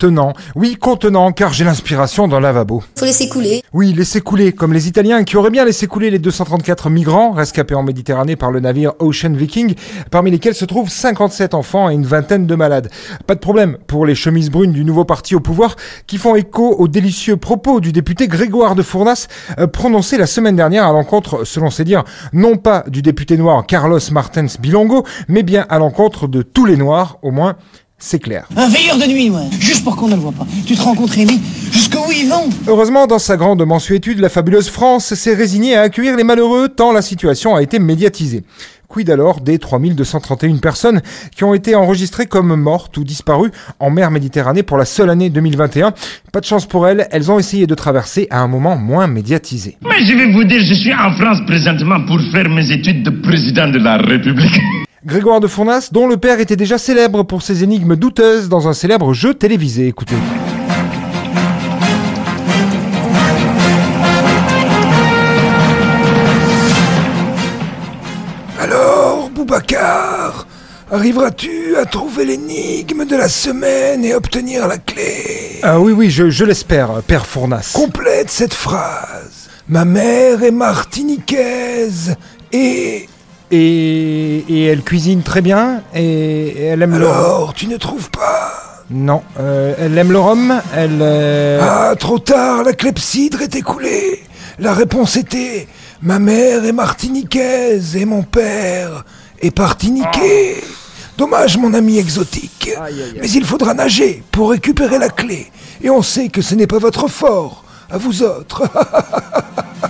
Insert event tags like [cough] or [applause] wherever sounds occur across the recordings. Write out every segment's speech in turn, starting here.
contenant. Oui, contenant, car j'ai l'inspiration dans le lavabo. Faut laisser couler. Oui, laisser couler, comme les Italiens qui auraient bien laissé couler les 234 migrants rescapés en Méditerranée par le navire Ocean Viking, parmi lesquels se trouvent 57 enfants et une vingtaine de malades. Pas de problème pour les chemises brunes du nouveau parti au pouvoir qui font écho aux délicieux propos du député Grégoire de Fournas euh, prononcé la semaine dernière à l'encontre, selon ses dires, non pas du député noir Carlos Martens Bilongo, mais bien à l'encontre de tous les noirs, au moins c'est clair. Un veilleur de nuit, ouais. Juste pour qu'on ne le voit pas. Tu te rends compte, Rémi Jusqu'où ils vont? Heureusement, dans sa grande mensuétude, la fabuleuse France s'est résignée à accueillir les malheureux tant la situation a été médiatisée. Quid alors des 3231 personnes qui ont été enregistrées comme mortes ou disparues en mer Méditerranée pour la seule année 2021 Pas de chance pour elles, elles ont essayé de traverser à un moment moins médiatisé. Mais je vais vous dire, je suis en France présentement pour faire mes études de président de la République. Grégoire de Fournas, dont le père était déjà célèbre pour ses énigmes douteuses dans un célèbre jeu télévisé. Écoutez. Alors, Boubacar, arriveras-tu à trouver l'énigme de la semaine et obtenir la clé? Ah oui, oui, je, je l'espère, père Fournas. Complète cette phrase. Ma mère est martiniquaise et et, et elle cuisine très bien et, elle aime Alors, le... tu ne trouves pas Non, euh, elle aime le rhum, elle... Euh... Ah, trop tard, la clepsydre est écoulée. La réponse était Ma mère est martiniquaise et mon père est partiniqué. Oh. Dommage, mon ami exotique. Aïe, aïe, aïe. Mais il faudra nager pour récupérer la clé. Et on sait que ce n'est pas votre fort, à vous autres. [laughs]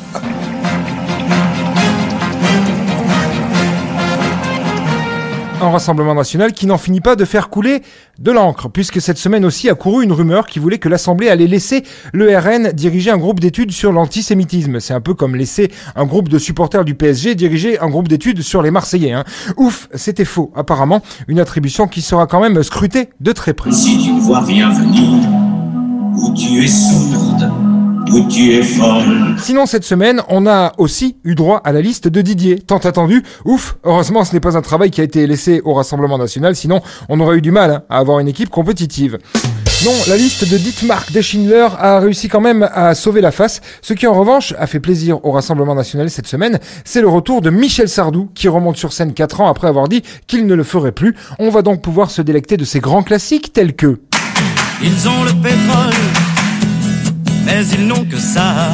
un Rassemblement national qui n'en finit pas de faire couler de l'encre, puisque cette semaine aussi a couru une rumeur qui voulait que l'Assemblée allait laisser le RN diriger un groupe d'études sur l'antisémitisme. C'est un peu comme laisser un groupe de supporters du PSG diriger un groupe d'études sur les Marseillais. Hein. Ouf, c'était faux, apparemment, une attribution qui sera quand même scrutée de très près. Si tu ne vois rien venir, ou tu es folle. Sinon, cette semaine, on a aussi eu droit à la liste de Didier, tant attendu. Ouf, heureusement, ce n'est pas un travail qui a été laissé au Rassemblement National, sinon on aurait eu du mal hein, à avoir une équipe compétitive. Non, la liste de Dietmar Deschindler a réussi quand même à sauver la face. Ce qui en revanche a fait plaisir au Rassemblement National cette semaine, c'est le retour de Michel Sardou qui remonte sur scène 4 ans après avoir dit qu'il ne le ferait plus. On va donc pouvoir se délecter de ces grands classiques tels que... Ils ont le pétrole mais ils n'ont que ça.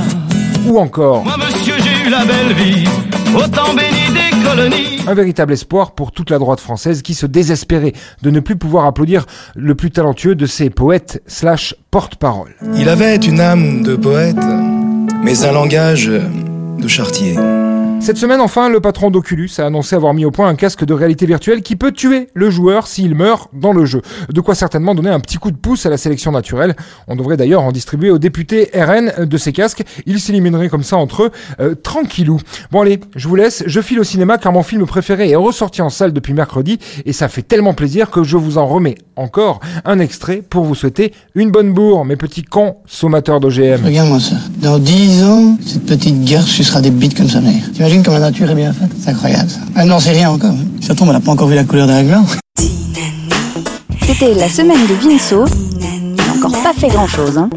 Ou encore. Moi, monsieur, j'ai eu la belle vie, autant béni des colonies. Un véritable espoir pour toute la droite française qui se désespérait de ne plus pouvoir applaudir le plus talentueux de ses poètes slash porte-parole. Il avait une âme de poète, mais un langage de chartier. Cette semaine, enfin, le patron d'Oculus a annoncé avoir mis au point un casque de réalité virtuelle qui peut tuer le joueur s'il meurt dans le jeu. De quoi certainement donner un petit coup de pouce à la sélection naturelle. On devrait d'ailleurs en distribuer aux députés RN de ces casques. Ils s'élimineraient comme ça entre eux, euh, tranquillou. Bon allez, je vous laisse, je file au cinéma car mon film préféré est ressorti en salle depuis mercredi et ça fait tellement plaisir que je vous en remets encore un extrait pour vous souhaiter une bonne bourre, mes petits cons sommateurs d'OGM. Regarde-moi ça. Dans 10 ans, cette petite garce sucera des bites comme sa mère comme la nature est bien faite. C'est incroyable ça. Elle n'en sait rien encore. Ça tombe, elle n'a pas encore vu la couleur d'un gland. C'était la semaine de Vinceau. Il n'a encore pas fait grand chose. Hein.